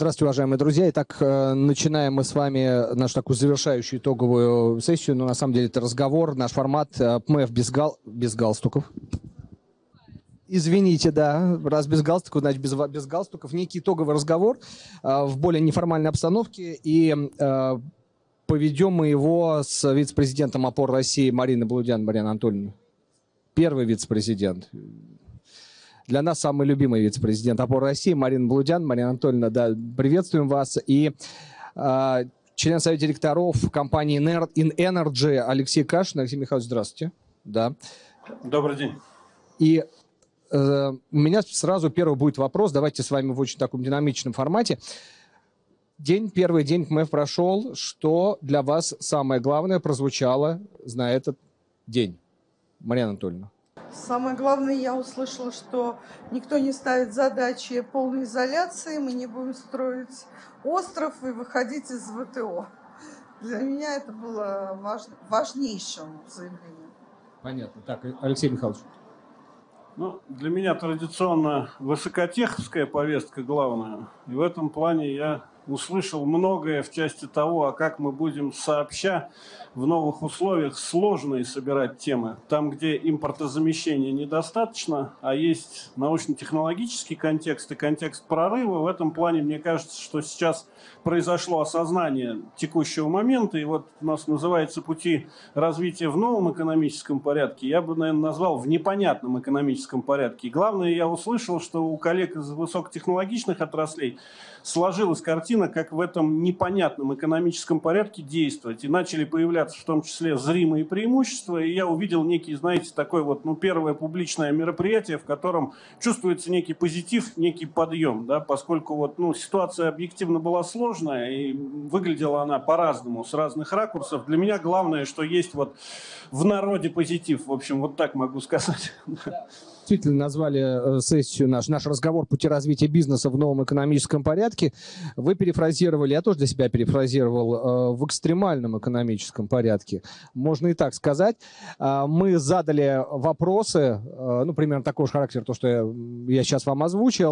Здравствуйте, уважаемые друзья. Итак, э, начинаем мы с вами нашу такую завершающую итоговую сессию. Но на самом деле это разговор, наш формат э, ПМФ без, гал... без галстуков. Извините, да, раз без галстуков, значит без, без галстуков. Некий итоговый разговор э, в более неформальной обстановке. И э, поведем мы его с вице-президентом ОПОР России Мариной Блудян, Марьяна Анатольевна. Первый вице-президент для нас самый любимый вице-президент опоры России Марина Блудян. Марина Анатольевна, да, приветствуем вас. И э, член совета директоров компании InEnergy Алексей Кашин. Алексей Михайлович, здравствуйте. Да. Добрый день. И э, у меня сразу первый будет вопрос. Давайте с вами в очень таком динамичном формате. День, первый день КМФ прошел. Что для вас самое главное прозвучало на этот день? Марина Анатольевна. Самое главное, я услышала, что никто не ставит задачи полной изоляции, мы не будем строить остров и выходить из ВТО. Для меня это было важ... важнейшим заявлением. Понятно. Так, Алексей Михайлович. Ну, для меня традиционно высокотеховская повестка главная. И в этом плане я услышал многое в части того, а как мы будем сообща в новых условиях сложные собирать темы. Там, где импортозамещения недостаточно, а есть научно-технологический контекст и контекст прорыва, в этом плане мне кажется, что сейчас произошло осознание текущего момента, и вот у нас называется пути развития в новом экономическом порядке, я бы, наверное, назвал в непонятном экономическом порядке. И главное, я услышал, что у коллег из высокотехнологичных отраслей сложилась картина, как в этом непонятном экономическом порядке действовать. И начали появляться в том числе зримые преимущества. И я увидел некий, знаете, такой вот, ну, первое публичное мероприятие, в котором чувствуется некий позитив, некий подъем, да, поскольку вот, ну, ситуация объективно была сложная, и выглядела она по-разному, с разных ракурсов. Для меня главное, что есть вот в народе позитив. В общем, вот так могу сказать действительно назвали э, сессию наш, наш разговор «Пути развития бизнеса в новом экономическом порядке». Вы перефразировали, я тоже для себя перефразировал, э, в экстремальном экономическом порядке. Можно и так сказать. А, мы задали вопросы, э, ну, примерно такого же характера, то, что я, я сейчас вам озвучил,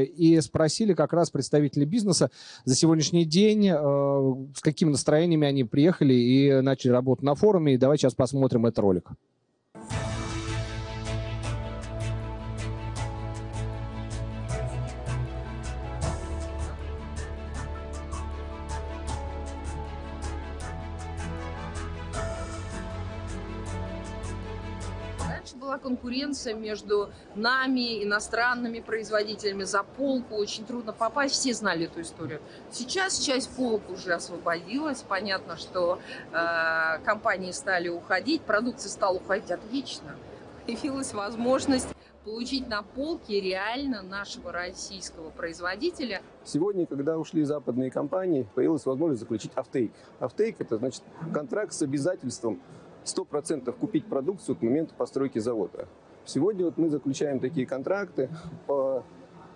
и спросили как раз представителей бизнеса за сегодняшний день, с какими настроениями они приехали и начали работу на форуме. И давайте сейчас посмотрим этот ролик. Конкуренция между нами, иностранными производителями за полку. Очень трудно попасть, все знали эту историю. Сейчас часть полок уже освободилась. Понятно, что э, компании стали уходить, продукция стала уходить отлично. Появилась возможность получить на полке реально нашего российского производителя. Сегодня, когда ушли западные компании, появилась возможность заключить офтейк. Офтейк – это значит контракт с обязательством 100% купить продукцию к моменту постройки завода. Сегодня вот мы заключаем такие контракты по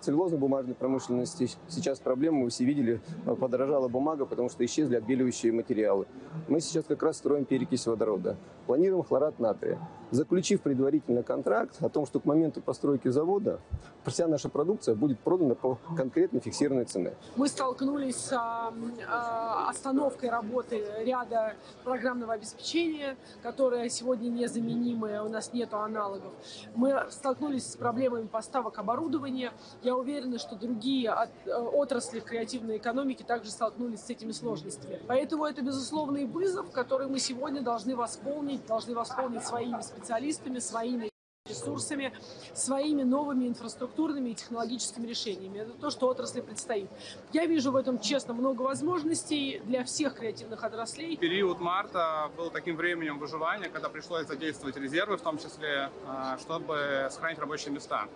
целлюлозно-бумажной промышленности. Сейчас проблема, вы все видели, подорожала бумага, потому что исчезли отбеливающие материалы. Мы сейчас как раз строим перекись водорода. Планируем хлорат натрия заключив предварительно контракт о том, что к моменту постройки завода вся наша продукция будет продана по конкретно фиксированной цене. Мы столкнулись с а, остановкой работы ряда программного обеспечения, которое сегодня незаменимое, у нас нет аналогов. Мы столкнулись с проблемами поставок оборудования. Я уверена, что другие э, отрасли креативной экономики также столкнулись с этими сложностями. Поэтому это безусловный вызов, который мы сегодня должны восполнить, должны восполнить своими специалистами своими ресурсами, своими новыми инфраструктурными и технологическими решениями. Это то, что отрасли предстоит. Я вижу в этом, честно, много возможностей для всех креативных отраслей. Период марта был таким временем выживания, когда пришлось задействовать резервы, в том числе, а, чтобы сохранить рабочие места.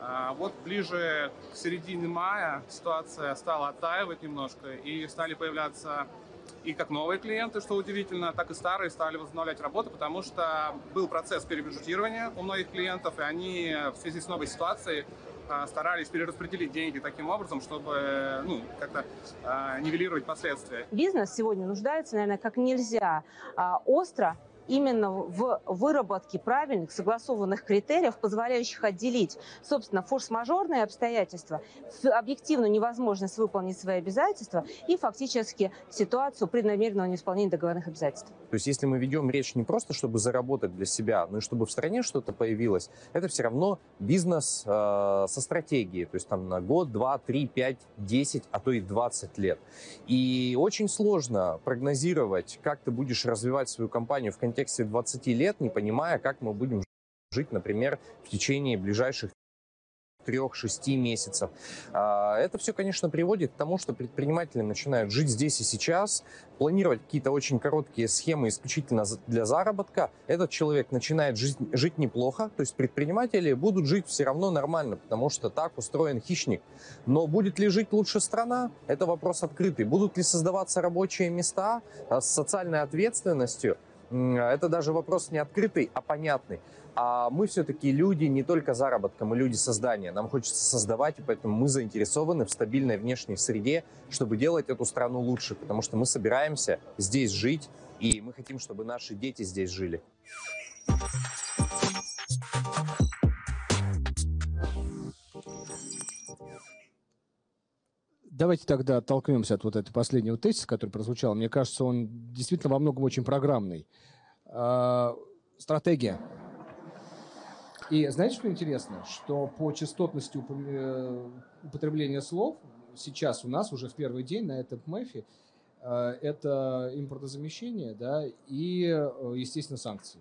А, вот ближе к середине мая ситуация стала оттаивать немножко и стали появляться и как новые клиенты, что удивительно, так и старые стали возобновлять работу, потому что был процесс перебюджетирования у многих клиентов, и они в связи с новой ситуацией а, старались перераспределить деньги таким образом, чтобы ну, как-то э, нивелировать последствия. Бизнес сегодня нуждается, наверное, как нельзя э, остро именно в выработке правильных согласованных критериев, позволяющих отделить, собственно, форс-мажорные обстоятельства, объективную невозможность выполнить свои обязательства и фактически ситуацию преднамеренного неисполнения договорных обязательств. То есть если мы ведем речь не просто, чтобы заработать для себя, но и чтобы в стране что-то появилось, это все равно бизнес э, со стратегией, то есть там на год, два, три, пять, десять, а то и двадцать лет. И очень сложно прогнозировать, как ты будешь развивать свою компанию в контексте 20 лет, не понимая, как мы будем жить, например, в течение ближайших трех-шести месяцев. А, это все, конечно, приводит к тому, что предприниматели начинают жить здесь и сейчас, планировать какие-то очень короткие схемы исключительно для заработка. Этот человек начинает жить, жить неплохо, то есть предприниматели будут жить все равно нормально, потому что так устроен хищник. Но будет ли жить лучше страна? Это вопрос открытый. Будут ли создаваться рабочие места а, с социальной ответственностью? Это даже вопрос не открытый, а понятный. А мы все-таки люди не только заработка, мы люди создания. Нам хочется создавать, и поэтому мы заинтересованы в стабильной внешней среде, чтобы делать эту страну лучше, потому что мы собираемся здесь жить, и мы хотим, чтобы наши дети здесь жили. Давайте тогда оттолкнемся от вот этого последнего тезиса, который прозвучал. Мне кажется, он действительно во многом очень программный. А, стратегия. И знаете, что интересно? Что по частотности э, употребления слов сейчас у нас уже в первый день на этом МЭФе э, это импортозамещение да, и, э, естественно, санкции.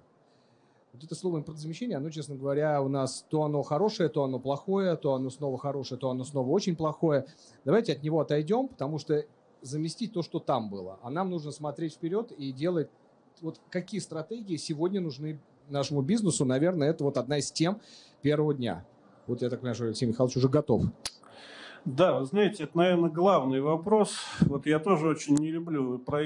Вот это слово импортозамещение, оно, честно говоря, у нас то оно хорошее, то оно плохое, то оно снова хорошее, то оно снова очень плохое. Давайте от него отойдем, потому что заместить то, что там было. А нам нужно смотреть вперед и делать вот какие стратегии сегодня нужны нашему бизнесу, наверное, это вот одна из тем первого дня. Вот я так понимаю, что Алексей Михайлович уже готов. Да, вы знаете, это, наверное, главный вопрос. Вот я тоже очень не люблю про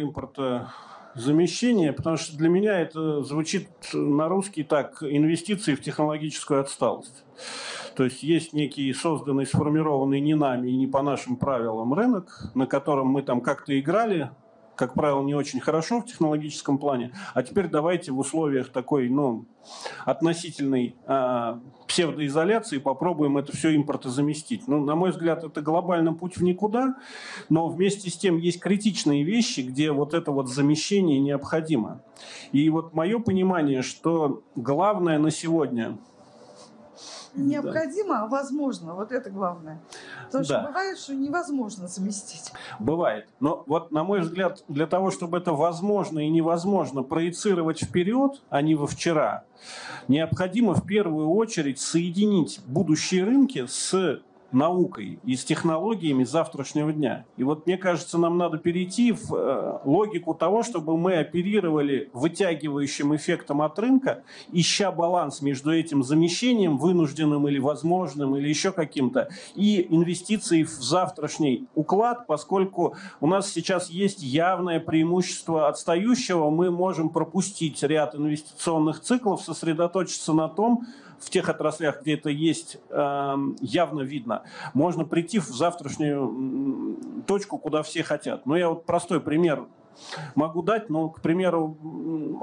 импортозамещение, потому что для меня это звучит на русский так, инвестиции в технологическую отсталость. То есть есть некий созданный, сформированный не нами и не по нашим правилам рынок, на котором мы там как-то играли, как правило, не очень хорошо в технологическом плане. А теперь давайте в условиях такой, ну, относительной э, псевдоизоляции попробуем это все импортозаместить. Ну, на мой взгляд, это глобальный путь в никуда, но вместе с тем есть критичные вещи, где вот это вот замещение необходимо. И вот мое понимание, что главное на сегодня – необходимо, да. а возможно. Вот это главное. Потому да. что бывает, что невозможно заместить. Бывает. Но вот, на мой взгляд, для того, чтобы это возможно и невозможно проецировать вперед, а не во вчера, необходимо в первую очередь соединить будущие рынки с наукой и с технологиями завтрашнего дня. И вот мне кажется, нам надо перейти в э, логику того, чтобы мы оперировали вытягивающим эффектом от рынка, ища баланс между этим замещением, вынужденным или возможным, или еще каким-то, и инвестицией в завтрашний уклад, поскольку у нас сейчас есть явное преимущество отстающего, мы можем пропустить ряд инвестиционных циклов, сосредоточиться на том, в тех отраслях, где это есть, эм, явно видно. Можно прийти в завтрашнюю точку, куда все хотят. Но я вот простой пример могу дать, ну, к примеру,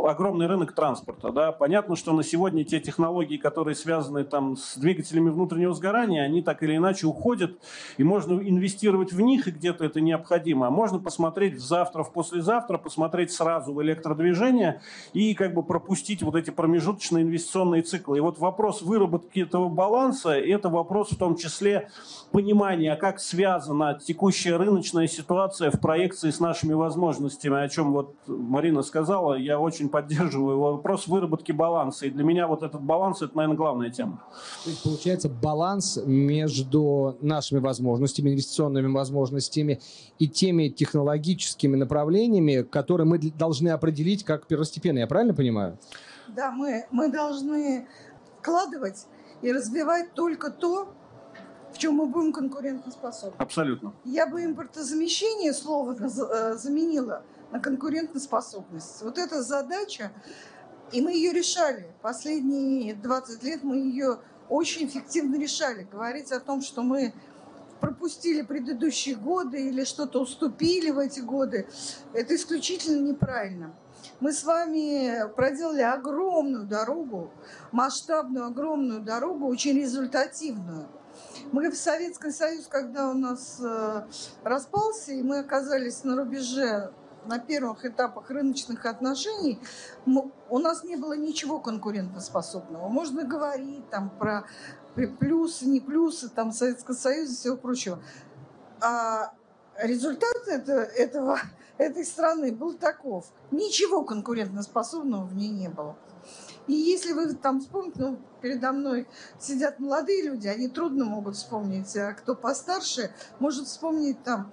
огромный рынок транспорта. Да? Понятно, что на сегодня те технологии, которые связаны там, с двигателями внутреннего сгорания, они так или иначе уходят, и можно инвестировать в них, и где-то это необходимо. А можно посмотреть завтра, в послезавтра, посмотреть сразу в электродвижение и как бы пропустить вот эти промежуточные инвестиционные циклы. И вот вопрос выработки этого баланса, это вопрос в том числе понимания, как связана текущая рыночная ситуация в проекции с нашими возможностями ценностями, о чем вот Марина сказала, я очень поддерживаю вопрос выработки баланса. И для меня вот этот баланс – это, наверное, главная тема. То есть, получается, баланс между нашими возможностями, инвестиционными возможностями и теми технологическими направлениями, которые мы должны определить как первостепенные. Я правильно понимаю? Да, мы, мы должны вкладывать и развивать только то, в чем мы будем конкурентоспособны. Абсолютно. Я бы импортозамещение слово э, заменила на конкурентоспособность. Вот эта задача, и мы ее решали. Последние 20 лет мы ее очень эффективно решали. Говорить о том, что мы пропустили предыдущие годы или что-то уступили в эти годы, это исключительно неправильно. Мы с вами проделали огромную дорогу, масштабную огромную дорогу, очень результативную. Мы в Советский Союз, когда у нас э, распался, и мы оказались на рубеже на первых этапах рыночных отношений у нас не было ничего конкурентоспособного. Можно говорить там про плюсы, не плюсы там Советского Союза и всего прочего. А результат это, этого, этой страны был таков. Ничего конкурентоспособного в ней не было. И если вы там вспомните, ну, передо мной сидят молодые люди, они трудно могут вспомнить, а кто постарше может вспомнить там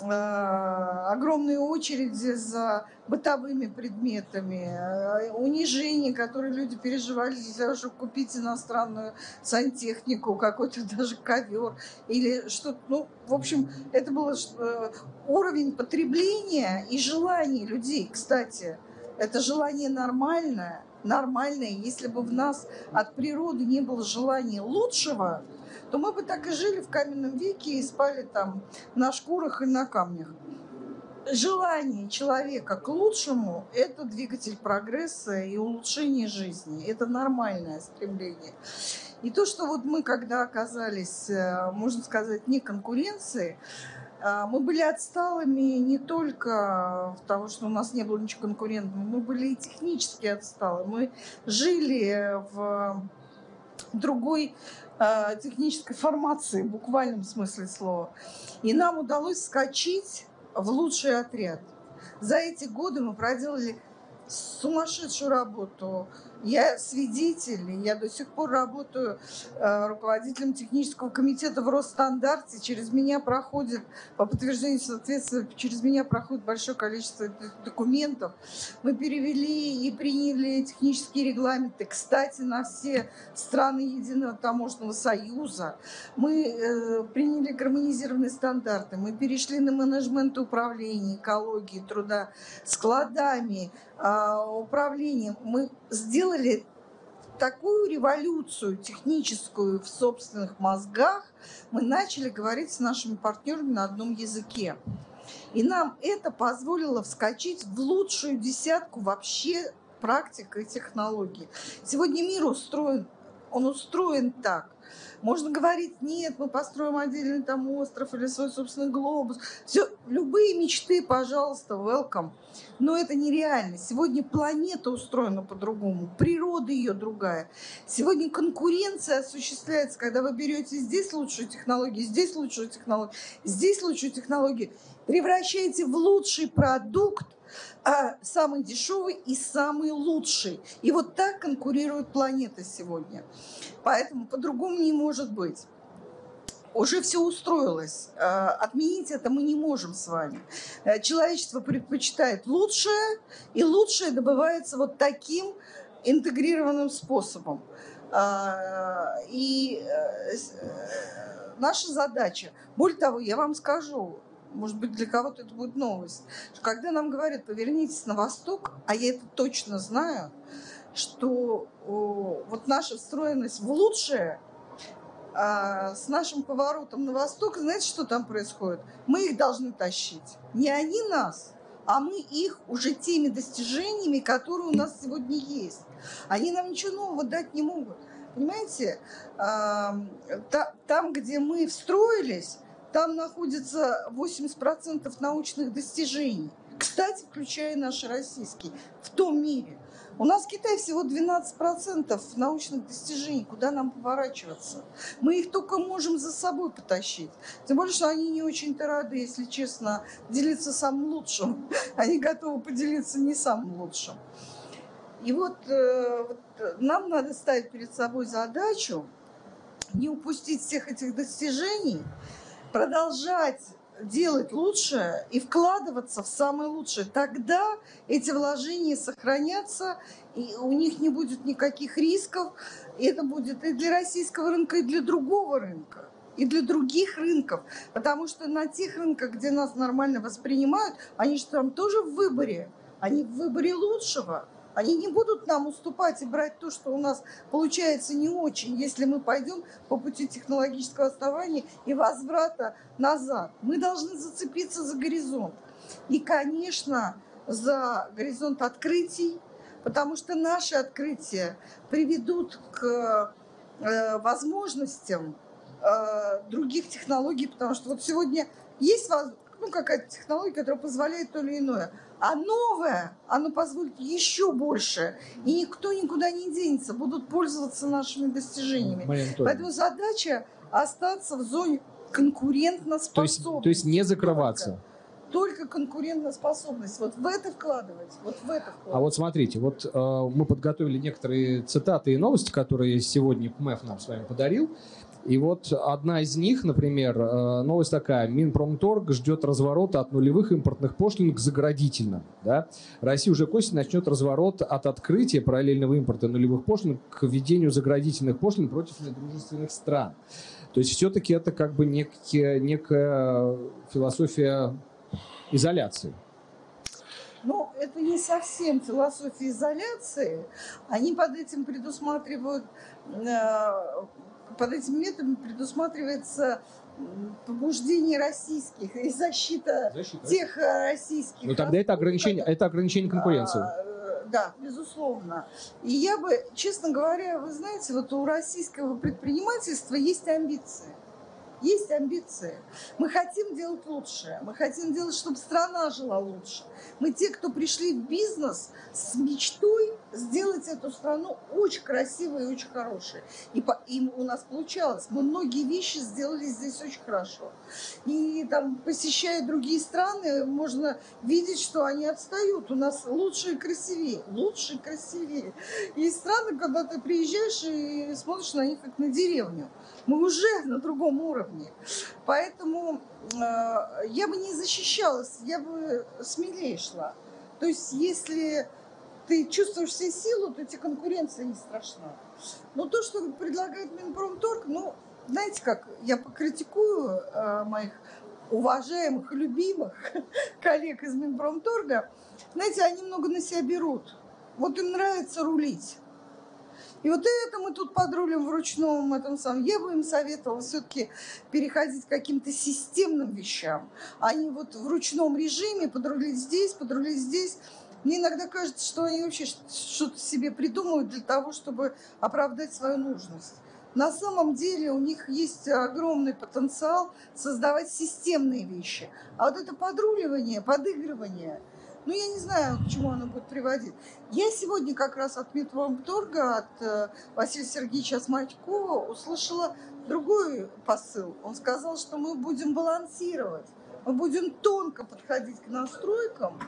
Э, огромные очереди за бытовыми предметами, э, унижение, которые люди переживали того, чтобы купить иностранную сантехнику, какой-то даже ковер или что-то. Ну, в общем, это был э, уровень потребления и желаний людей. Кстати, это желание нормальное, нормальное. Если бы в нас от природы не было желания лучшего, то мы бы так и жили в каменном веке и спали там на шкурах и на камнях. Желание человека к лучшему – это двигатель прогресса и улучшения жизни. Это нормальное стремление. И то, что вот мы, когда оказались, э, можно сказать, не конкуренции, мы были отсталыми не только в том, что у нас не было ничего конкурентного, мы были и технически отсталы. Мы жили в другой э, технической формации, в буквальном смысле слова. И нам удалось скачить в лучший отряд. За эти годы мы проделали сумасшедшую работу я свидетель, я до сих пор работаю э, руководителем технического комитета в Росстандарте. Через меня проходит, по подтверждению соответствия, через меня проходит большое количество документов. Мы перевели и приняли технические регламенты, кстати, на все страны Единого таможенного союза. Мы э, приняли гармонизированные стандарты, мы перешли на менеджмент управления, экологии, труда, складами, э, управлением. Мы сделали сделали такую революцию техническую в собственных мозгах, мы начали говорить с нашими партнерами на одном языке. И нам это позволило вскочить в лучшую десятку вообще практик и технологий. Сегодня мир устроен, он устроен так. Можно говорить, нет, мы построим отдельный там остров или свой собственный глобус. Все, любые мечты, пожалуйста, welcome. Но это нереально. Сегодня планета устроена по-другому, природа ее другая. Сегодня конкуренция осуществляется, когда вы берете здесь лучшую технологию, здесь лучшую технологию, здесь лучшую технологию, превращаете в лучший продукт, а самый дешевый и самый лучший. И вот так конкурирует планета сегодня. Поэтому по-другому не может быть уже все устроилось. Э, отменить это мы не можем с вами. Э, человечество предпочитает лучшее, и лучшее добывается вот таким интегрированным способом. Э, и наша задача, более того, я вам скажу, может быть, для кого-то это будет новость, когда нам говорят, повернитесь на восток, а я это точно знаю, что вот наша встроенность в лучшее – а, с нашим поворотом на восток, знаете, что там происходит? Мы их должны тащить. Не они нас, а мы их уже теми достижениями, которые у нас сегодня есть. Они нам ничего нового дать не могут. Понимаете, а, там, где мы встроились, там находится 80% научных достижений. Кстати, включая наши российские, в том мире. У нас в Китае всего 12% научных достижений. Куда нам поворачиваться? Мы их только можем за собой потащить. Тем более, что они не очень-то рады, если честно, делиться самым лучшим. Они готовы поделиться не самым лучшим. И вот, э, вот нам надо ставить перед собой задачу не упустить всех этих достижений, продолжать делать лучше и вкладываться в самое лучшее. Тогда эти вложения сохранятся, и у них не будет никаких рисков. И это будет и для российского рынка, и для другого рынка и для других рынков. Потому что на тех рынках, где нас нормально воспринимают, они же там тоже в выборе. Они в выборе лучшего. Они не будут нам уступать и брать то, что у нас получается не очень, если мы пойдем по пути технологического отставания и возврата назад. Мы должны зацепиться за горизонт. И, конечно, за горизонт открытий, потому что наши открытия приведут к э, возможностям э, других технологий, потому что вот сегодня есть ну, какая-то технология, которая позволяет то или иное. А новое, оно позволит еще больше. И никто никуда не денется, будут пользоваться нашими достижениями. Поэтому задача остаться в зоне конкурентоспособности. То есть, то есть не закрываться. Только конкурентоспособность. Вот в это вкладывать. Вот в это вкладывать. А вот смотрите, вот э, мы подготовили некоторые цитаты и новости, которые сегодня МЭФ нам с вами подарил. И вот одна из них, например, э, новость такая. Минпромторг ждет разворота от нулевых импортных пошлин к заградительным. Да? Россия уже к осени начнет разворот от открытия параллельного импорта нулевых пошлин к введению заградительных пошлин против недружественных стран. То есть все-таки это как бы некие, некая философия изоляции. Ну, это не совсем философия изоляции. Они под этим предусматривают э, под этим методом предусматривается побуждение российских и защита, защита. тех э, российских. Ну тогда это ограничение, это ограничение конкуренции. А, э, да, безусловно. И я бы, честно говоря, вы знаете, вот у российского предпринимательства есть амбиции есть амбиции. Мы хотим делать лучше. Мы хотим делать, чтобы страна жила лучше. Мы те, кто пришли в бизнес с мечтой сделать эту страну очень красивой и очень хорошей. И, по, и у нас получалось. Мы многие вещи сделали здесь очень хорошо. И там, посещая другие страны, можно видеть, что они отстают. У нас лучше и красивее. Лучше и красивее. Есть страны, когда ты приезжаешь и смотришь на них как на деревню. Мы уже на другом уровне. Поэтому э, я бы не защищалась, я бы смелее шла. То есть, если ты чувствуешь все силу, то тебе конкуренция не страшна. Но то, что предлагает Минпромторг, ну, знаете как, я покритикую э, моих уважаемых, любимых коллег из Минпромторга, знаете, они много на себя берут. Вот им нравится рулить. И вот это мы тут подрулим в ручном этом самом. Я бы им советовала все-таки переходить к каким-то системным вещам, а не вот в ручном режиме подрулить здесь, подрулить здесь. Мне иногда кажется, что они вообще что-то себе придумывают для того, чтобы оправдать свою нужность. На самом деле у них есть огромный потенциал создавать системные вещи. А вот это подруливание, подыгрывание – ну, я не знаю, к чему оно будет приводить. Я сегодня как раз от Медвомторга, от э, Василия Сергеевича Смачкова услышала другой посыл. Он сказал, что мы будем балансировать, мы будем тонко подходить к настройкам,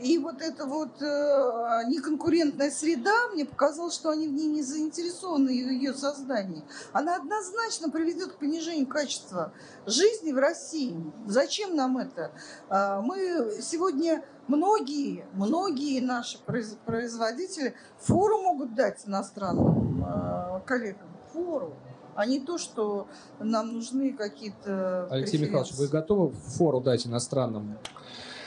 и вот эта вот э, неконкурентная среда, мне показалось, что они в ней не заинтересованы, в ее создании. Она однозначно приведет к понижению качества жизни в России. Зачем нам это? Э, мы сегодня многие, многие наши производители фору могут дать иностранным э, коллегам. Фору а не то, что нам нужны какие-то Алексей Михайлович, вы готовы фору дать иностранным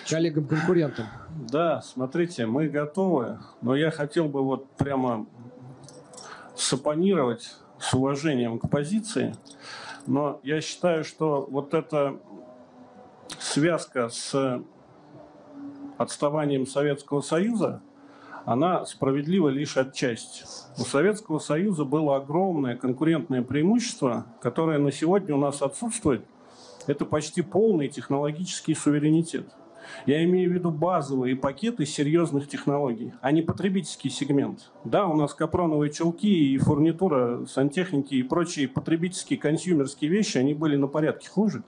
коллегам-конкурентам? Да, смотрите, мы готовы, но я хотел бы вот прямо сапонировать с уважением к позиции, но я считаю, что вот эта связка с отставанием Советского Союза, она справедлива лишь отчасти. У Советского Союза было огромное конкурентное преимущество, которое на сегодня у нас отсутствует. Это почти полный технологический суверенитет. Я имею в виду базовые пакеты серьезных технологий, а не потребительский сегмент. Да, у нас капроновые чулки и фурнитура, сантехники и прочие потребительские консюмерские вещи, они были на порядке хуже.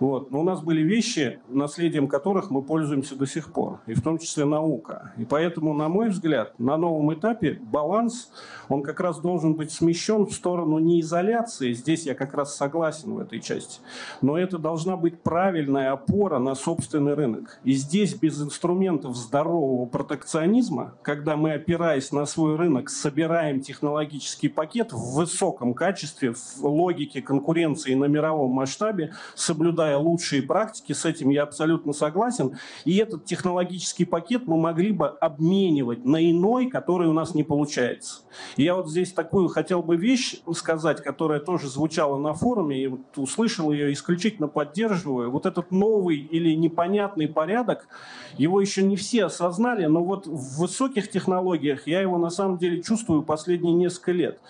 Вот. Но у нас были вещи, наследием которых мы пользуемся до сих пор, и в том числе наука. И поэтому, на мой взгляд, на новом этапе баланс, он как раз должен быть смещен в сторону не изоляции, здесь я как раз согласен в этой части, но это должна быть правильная опора на собственный рынок. И здесь без инструментов здорового протекционизма, когда мы, опираясь на свой рынок, собираем технологический пакет в высоком качестве, в логике конкуренции на мировом масштабе, соблюдая обсуждая лучшие практики, с этим я абсолютно согласен. И этот технологический пакет мы могли бы обменивать на иной, который у нас не получается. Я вот здесь такую хотел бы вещь сказать, которая тоже звучала на форуме, и вот услышал ее, исключительно поддерживаю. Вот этот новый или непонятный порядок, его еще не все осознали, но вот в высоких технологиях я его на самом деле чувствую последние несколько лет.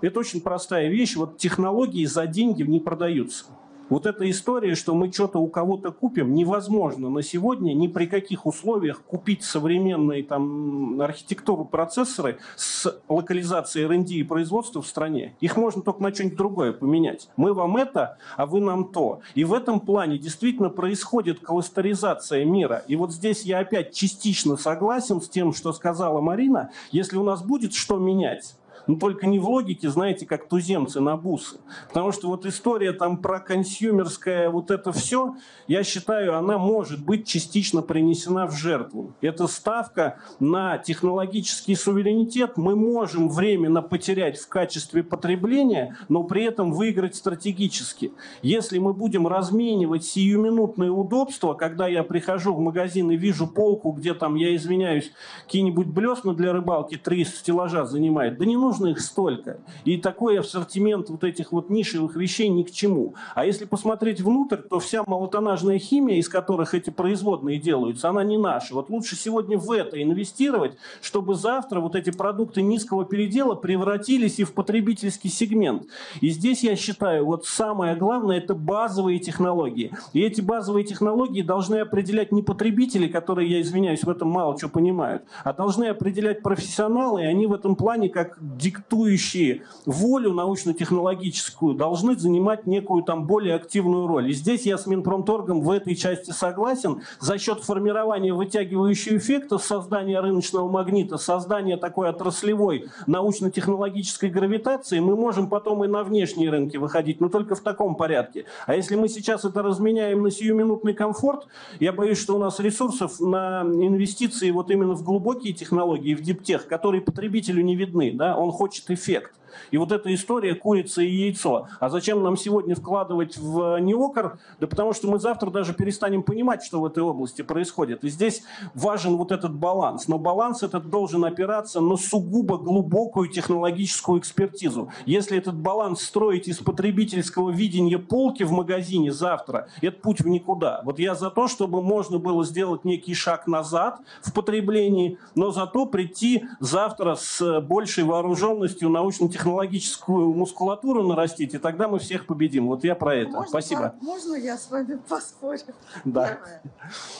Это очень простая вещь. Вот технологии за деньги не продаются. Вот эта история, что мы что-то у кого-то купим, невозможно на сегодня ни при каких условиях купить современные там архитектуру процессоры с локализацией R&D и производства в стране. Их можно только на что-нибудь другое поменять. Мы вам это, а вы нам то. И в этом плане действительно происходит кластеризация мира. И вот здесь я опять частично согласен с тем, что сказала Марина. Если у нас будет что менять, но только не в логике, знаете, как туземцы на бусы. Потому что вот история там про консюмерское вот это все, я считаю, она может быть частично принесена в жертву. Это ставка на технологический суверенитет. Мы можем временно потерять в качестве потребления, но при этом выиграть стратегически. Если мы будем разменивать сиюминутные удобства, когда я прихожу в магазин и вижу полку, где там, я извиняюсь, какие-нибудь блесна для рыбалки три стеллажа занимает, да не нужно нужно их столько. И такой ассортимент вот этих вот нишевых вещей ни к чему. А если посмотреть внутрь, то вся малотонажная химия, из которых эти производные делаются, она не наша. Вот лучше сегодня в это инвестировать, чтобы завтра вот эти продукты низкого передела превратились и в потребительский сегмент. И здесь я считаю, вот самое главное, это базовые технологии. И эти базовые технологии должны определять не потребители, которые, я извиняюсь, в этом мало что понимают, а должны определять профессионалы, и они в этом плане как диктующие волю научно-технологическую, должны занимать некую там более активную роль. И здесь я с Минпромторгом в этой части согласен. За счет формирования вытягивающего эффекта, создания рыночного магнита, создания такой отраслевой научно-технологической гравитации, мы можем потом и на внешние рынки выходить, но только в таком порядке. А если мы сейчас это разменяем на сиюминутный комфорт, я боюсь, что у нас ресурсов на инвестиции вот именно в глубокие технологии, в диптех, которые потребителю не видны. Да? Он хочет эффект. И вот эта история курица и яйцо. А зачем нам сегодня вкладывать в неокр? Да потому что мы завтра даже перестанем понимать, что в этой области происходит. И здесь важен вот этот баланс. Но баланс этот должен опираться на сугубо глубокую технологическую экспертизу. Если этот баланс строить из потребительского видения полки в магазине завтра, это путь в никуда. Вот я за то, чтобы можно было сделать некий шаг назад в потреблении, но зато прийти завтра с большей вооруженностью научно-технологической технологическую мускулатуру нарастить, и тогда мы всех победим. Вот я про это. Можно, Спасибо. Можно я с вами поспорю? Да. Первое.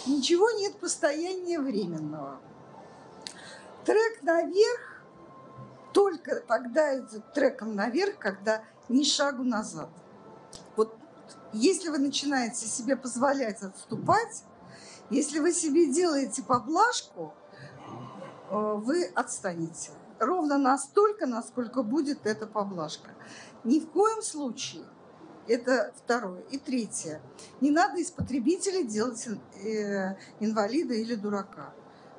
Ничего нет постояния временного. Трек наверх только тогда идет треком наверх, когда ни шагу назад. Вот если вы начинаете себе позволять отступать, если вы себе делаете поблажку, э, вы отстанете ровно настолько, насколько будет эта поблажка. Ни в коем случае это второе. И третье. Не надо из потребителя делать э, инвалида или дурака.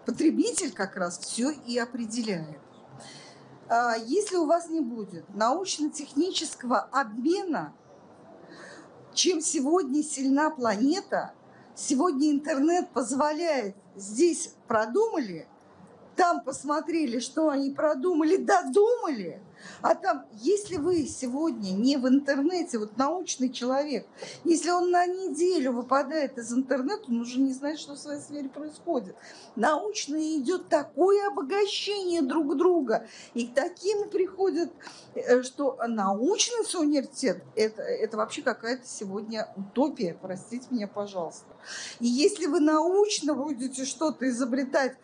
Потребитель как раз все и определяет. А если у вас не будет научно-технического обмена, чем сегодня сильна планета, сегодня интернет позволяет, здесь продумали – там посмотрели, что они продумали, додумали. А там, если вы сегодня не в интернете, вот научный человек, если он на неделю выпадает из интернета, он уже не знает, что в своей сфере происходит. Научно идет такое обогащение друг друга. И к таким приходят, э, что научный университет это, это вообще какая-то сегодня утопия, простите меня, пожалуйста. И если вы научно будете что-то изобретать,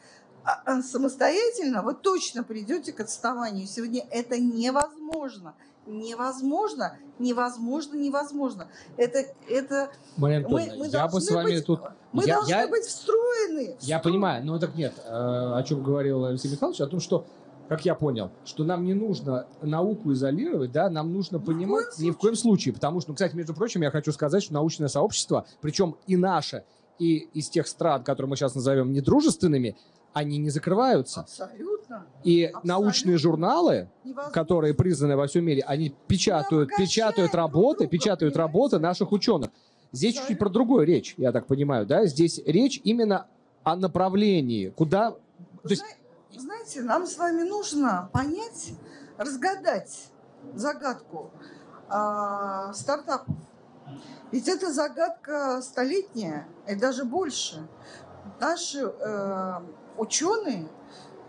самостоятельно, вы точно придете к отставанию. Сегодня это невозможно. Невозможно, невозможно, невозможно. Это, это Мария мы, мы я бы с вами быть, тут... Мы я, должны я, быть встроены. Я встро... понимаю, но так нет. Э, о чем говорил Алексей Михайлович, о том, что как я понял, что нам не нужно науку изолировать, да, нам нужно ни понимать в ни в коем случае, потому что, ну, кстати, между прочим, я хочу сказать, что научное сообщество, причем и наше, и из тех стран, которые мы сейчас назовем недружественными, они не закрываются. Абсолютно. И Абсолютно. научные журналы, Невозможно. которые признаны во всем мире, они печатают, печатают работы, печатают работы наших ученых. здесь чуть-чуть про другое речь, я так понимаю, да? Здесь речь именно о направлении, куда... То есть Знаете, нам с вами нужно понять, разгадать загадку а, стартапов. Ведь это загадка столетняя и даже больше. Наши э, ученые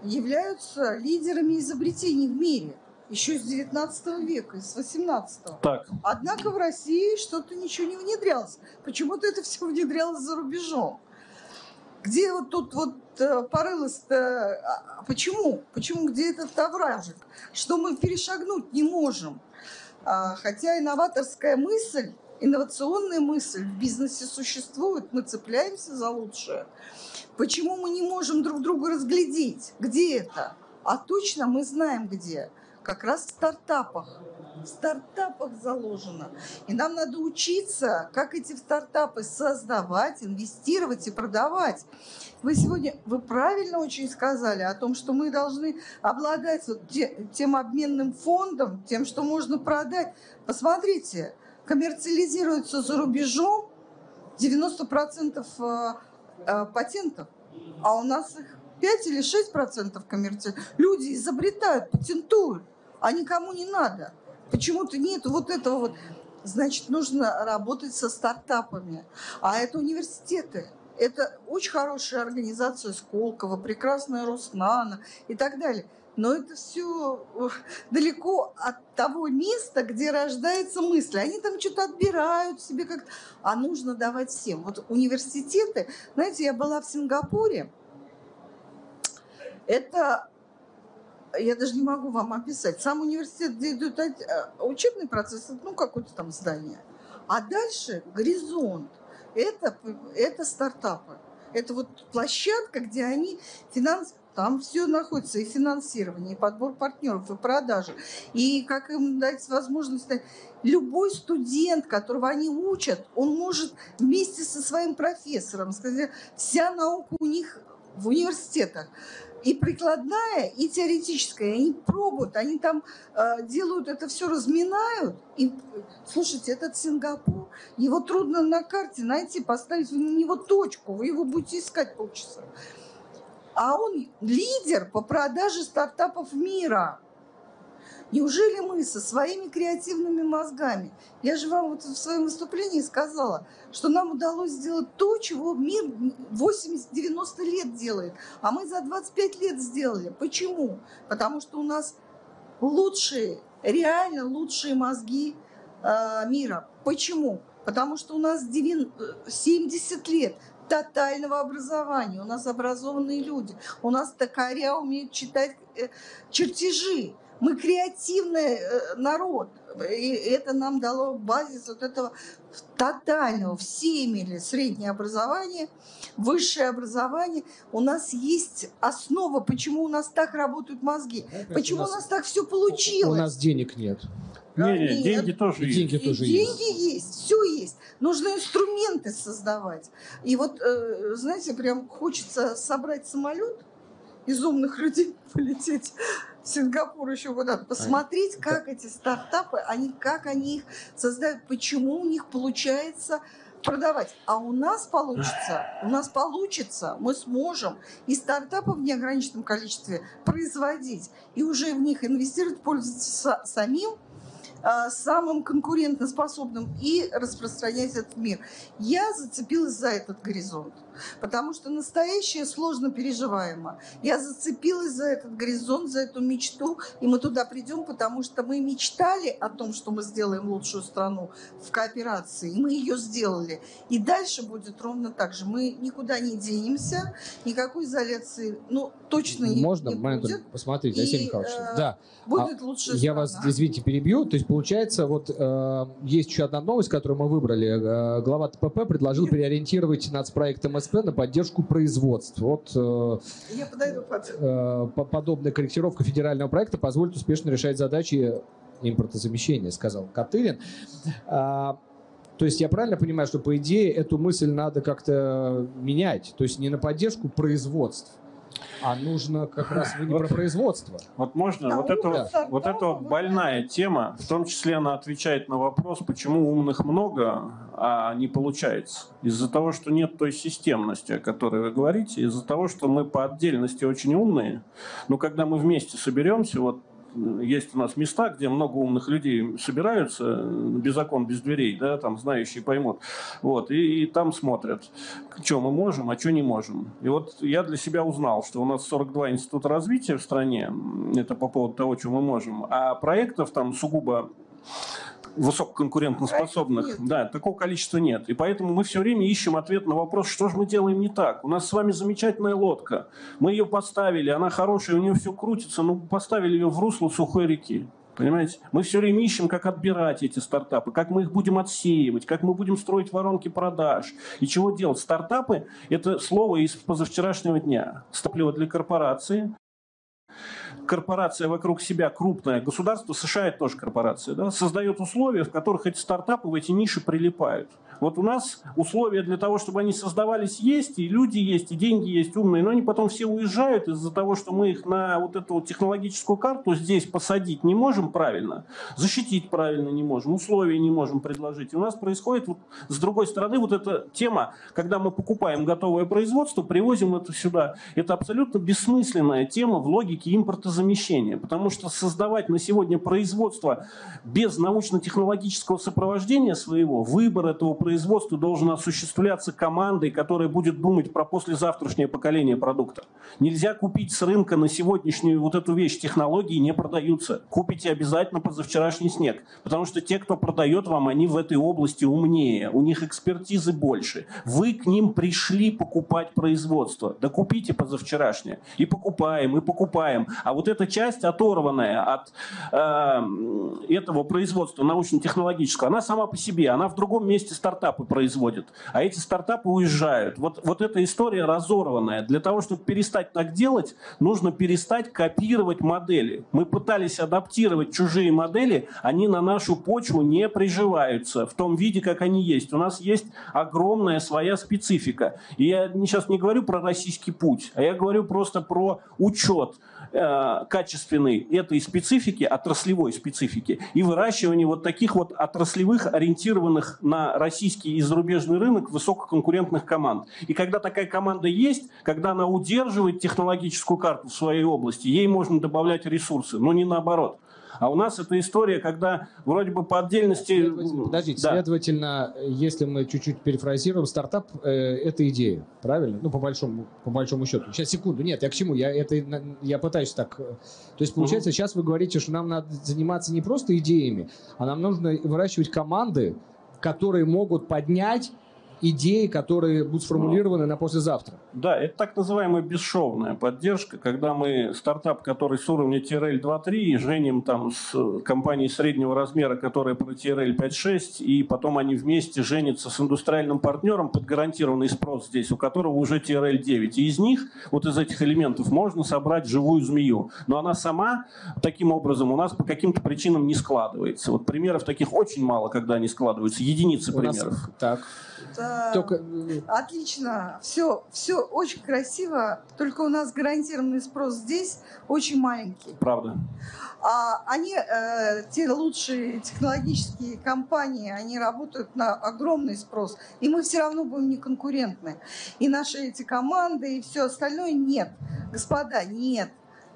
являются лидерами изобретений в мире еще с 19 века, с 18 Так, Однако в России что-то ничего не внедрялось. Почему-то это все внедрялось за рубежом. Где вот тут вот э, порылось-то? а Почему? Почему? Где этот овражек? Что мы перешагнуть не можем? А, Хотя инноваторская мысль, инновационная мысль в бизнесе существует, мы цепляемся за лучшее. Почему мы не можем друг друга разглядеть? Где это? А точно мы знаем где. Как раз в стартапах. В стартапах заложено. И нам надо учиться, как эти стартапы создавать, инвестировать и продавать. Вы сегодня, вы правильно очень сказали о том, что мы должны обладать вот те- тем обменным фондом, тем, что можно продать. Посмотрите, коммерциализируется за рубежом 90% э, э, патентов, а у нас их 5 или 6% коммерции. Люди изобретают, патентуют, а никому не надо. Почему-то нет вот этого вот. Значит, нужно работать со стартапами. А это университеты. Это очень хорошая организация Сколково, прекрасная Роснана и так далее. Но это все далеко от того места, где рождается мысль. Они там что-то отбирают себе как А нужно давать всем. Вот университеты... Знаете, я была в Сингапуре. Это я даже не могу вам описать. Сам университет, где идет э, учебный процесс, ну, какое-то там здание. А дальше горизонт. Это, это стартапы. Это вот площадка, где они финанс... Там все находится, и финансирование, и подбор партнеров, и продажи. И как им дать возможность... Любой студент, которого они учат, он может вместе со своим профессором сказать, вся наука у них в университетах и прикладная, и теоретическая. Они пробуют, они там э, делают это все, разминают. И слушайте, этот Сингапур, его трудно на карте найти, поставить в него точку, вы его будете искать полчаса. А он лидер по продаже стартапов мира. Неужели мы со своими креативными мозгами, я же вам вот в своем выступлении сказала, что нам удалось сделать то, чего мир 80-90 лет делает, а мы за 25 лет сделали. Почему? Потому что у нас лучшие, реально лучшие мозги э, мира. Почему? Потому что у нас 90, 70 лет тотального образования. У нас образованные люди. У нас токаря умеют читать э, чертежи. Мы креативный э, народ. И это нам дало базис вот этого тотального. Все имели среднее образование, высшее образование. У нас есть основа, почему у нас так работают мозги. Почему у нас так все получилось. У нас денег нет. не, не, Нет. деньги тоже И есть. деньги И тоже есть. деньги есть, все есть. Нужно инструменты создавать. И вот, э, знаете, прям хочется собрать самолет из умных людей, полететь Сингапур еще куда-то, посмотреть, как эти стартапы, они, как они их создают, почему у них получается продавать. А у нас получится, у нас получится, мы сможем и стартапы в неограниченном количестве производить, и уже в них инвестировать, пользоваться са- самим, а, самым конкурентоспособным и распространять этот мир. Я зацепилась за этот горизонт, потому что настоящее сложно переживаемо. Я зацепилась за этот горизонт, за эту мечту, и мы туда придем, потому что мы мечтали о том, что мы сделаем лучшую страну в кооперации, и мы ее сделали. И дальше будет ровно так же. Мы никуда не денемся, никакой изоляции, ну, точно не, Можно, не Марина будет. И, Алексей Михайлович. э, Да, Будет лучшая я вас, страна. извините, перебью. То есть, получается, вот э, есть еще одна новость, которую мы выбрали. Э, глава ТПП предложил переориентировать нацпроект МСП на поддержку производства. Вот э, Я подойду под... э, по- подобная корректировка федерального проекта позволит успешно решать задачи импортозамещения, сказал Катырин. А, то есть я правильно понимаю, что по идее эту мысль надо как-то менять, то есть не на поддержку производств. А нужно как раз вы не про производство. Вот можно, Да, вот это вот, вот это вот вот больная тема, в том числе она отвечает на вопрос, почему умных много, а не получается. Из-за того, что нет той системности, о которой вы говорите, из-за того, что мы по отдельности очень умные, но когда мы вместе соберемся, вот есть у нас места, где много умных людей собираются, без окон, без дверей, да, там знающие поймут, вот, и, и там смотрят, что мы можем, а что не можем. И вот я для себя узнал, что у нас 42 института развития в стране, это по поводу того, что мы можем, а проектов там сугубо высококонкурентоспособных, нет. да, такого количества нет. И поэтому мы все время ищем ответ на вопрос, что же мы делаем не так. У нас с вами замечательная лодка. Мы ее поставили, она хорошая, у нее все крутится, но поставили ее в русло сухой реки. Понимаете? Мы все время ищем, как отбирать эти стартапы, как мы их будем отсеивать, как мы будем строить воронки продаж. И чего делать? Стартапы – это слово из позавчерашнего дня. Стопливо для корпорации, корпорация вокруг себя крупная, государство США это тоже корпорация, да, создает условия, в которых эти стартапы в эти ниши прилипают. Вот у нас условия для того, чтобы они создавались, есть, и люди есть, и деньги есть умные, но они потом все уезжают из-за того, что мы их на вот эту вот технологическую карту здесь посадить не можем правильно, защитить правильно не можем, условия не можем предложить. И у нас происходит вот, с другой стороны вот эта тема, когда мы покупаем готовое производство, привозим это сюда. Это абсолютно бессмысленная тема в логике импортозамещения, потому что создавать на сегодня производство без научно-технологического сопровождения своего, выбор этого производства должен осуществляться командой, которая будет думать про послезавтрашнее поколение продукта. Нельзя купить с рынка на сегодняшнюю вот эту вещь. Технологии не продаются. Купите обязательно позавчерашний снег. Потому что те, кто продает вам, они в этой области умнее. У них экспертизы больше. Вы к ним пришли покупать производство. Да купите позавчерашнее. И покупаем, и покупаем. А вот эта часть, оторванная от э, этого производства научно-технологического, она сама по себе, она в другом месте стартапы производит. А эти стартапы уезжают. Вот, вот эта история разорванная. Для того, чтобы перестать так делать, нужно перестать копировать модели. Мы пытались адаптировать чужие модели, они на нашу почву не приживаются в том виде, как они есть. У нас есть огромная своя специфика. И я сейчас не говорю про российский путь, а я говорю просто про учет э, качественной этой специфики, отраслевой специфики, и выращивание вот таких вот отраслевых, ориентированных на российский и зарубежный рынок высококонкурентных команд. И когда такая команда есть, когда она удерживает технологическую карту в своей области, ей можно добавлять ресурсы, но не наоборот. А у нас эта история, когда вроде бы по отдельности... Подождите, Да. следовательно, если мы чуть-чуть перефразируем, стартап э, это идея, правильно? Ну, по большому, по большому счету. Сейчас, секунду, нет, я к чему? Я, это, я пытаюсь так... э, То есть, получается, сейчас вы говорите, что нам надо заниматься не просто идеями, а нам нужно выращивать команды, которые могут поднять идеи, которые будут сформулированы на послезавтра. Да, это так называемая бесшовная поддержка, когда мы стартап, который с уровня TRL 2.3, женим там с компанией среднего размера, которая про TRL 5.6, и потом они вместе женятся с индустриальным партнером под гарантированный спрос здесь, у которого уже TRL 9. И из них, вот из этих элементов, можно собрать живую змею. Но она сама таким образом у нас по каким-то причинам не складывается. Вот примеров таких очень мало, когда они складываются. Единицы У нас- примеров. Так. Да. Только... э, Отлично, все, все очень красиво, только у нас гарантированный спрос здесь очень маленький. Правда. А они, э, те лучшие технологические компании, они работают на огромный спрос, и мы все равно будем неконкурентны. И наши эти команды, и все остальное нет. Господа, нет.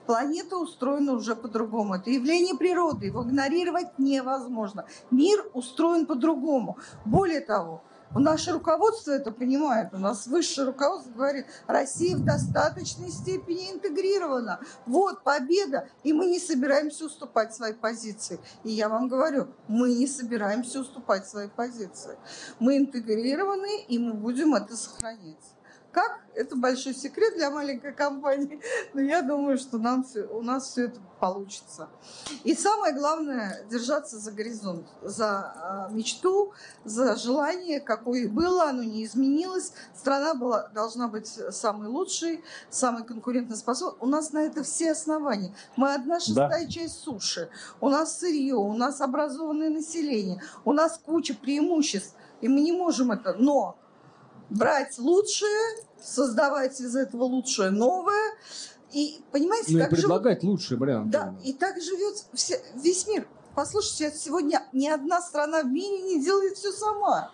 Планета устроена уже по-другому. Это явление природы, его игнорировать невозможно. Мир устроен по-другому. Более того, Наше руководство это понимает. У нас высшее руководство говорит, Россия в достаточной степени интегрирована. Вот победа, и мы не собираемся уступать свои позиции. И я вам говорю, мы не собираемся уступать свои позиции. Мы интегрированы, и мы будем это сохранять. Как? Это большой секрет для маленькой компании, но я думаю, что нам всё- у нас все это получится. И самое главное – держаться за горизонт, за а, мечту, за желание, какое было, оно не изменилось. Страна была, должна быть самой лучшей, самой конкурентоспособной. У нас на это все основания. Мы одна шестая часть суши. У нас сырье, у нас образованное население, у нас куча преимуществ. И мы не можем это. Но брать лучшее, создавать из этого лучшее новое, И понимаете, Ну и как живут предлагать лучший вариант. да, и так живет все- весь мир. Послушайте, сегодня ни одна страна в мире не делает все сама.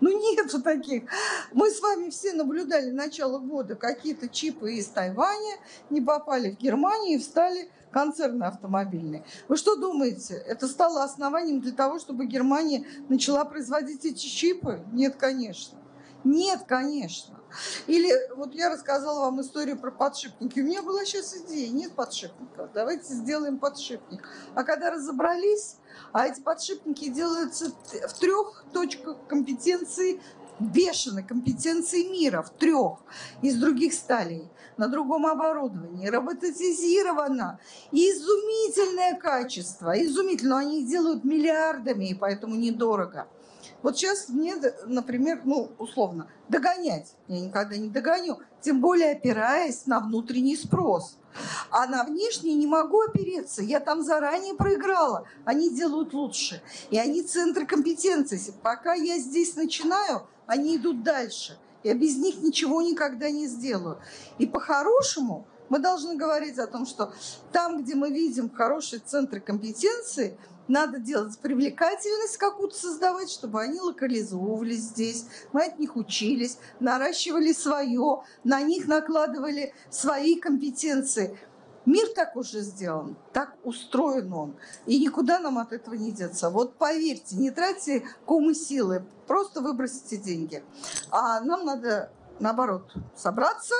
Ну нету таких. Мы с вами все наблюдали начало года. Какие-то чипы из Тайваня не попали в Германию и встали концерны автомобильные. Вы что думаете, это стало основанием для того, чтобы Германия начала производить эти чипы? Нет, конечно. Нет, конечно. Или вот я рассказала вам историю про подшипники. У меня была сейчас идея, нет подшипников, давайте сделаем подшипник. А когда разобрались, а эти подшипники делаются в трех точках компетенции, бешеной компетенции мира, в трех, из других сталей, на другом оборудовании, роботизировано, изумительное качество, изумительно, они их делают миллиардами, и поэтому недорого. Вот сейчас мне, например, ну, условно, догонять я никогда не догоню, тем более опираясь на внутренний спрос. А на внешний не могу опереться. Я там заранее проиграла. Они делают лучше. И они центры компетенции. Пока я здесь начинаю, они идут дальше. Я без них ничего никогда не сделаю. И по-хорошему мы должны говорить о том, что там, где мы видим хорошие центры компетенции, надо делать привлекательность какую-то создавать, чтобы они локализовывались здесь. Мы от них учились, наращивали свое, на них накладывали свои компетенции. Мир так уже сделан, так устроен он. И никуда нам от этого не деться. Вот поверьте, не тратьте комы силы, просто выбросите деньги. А нам надо, наоборот, собраться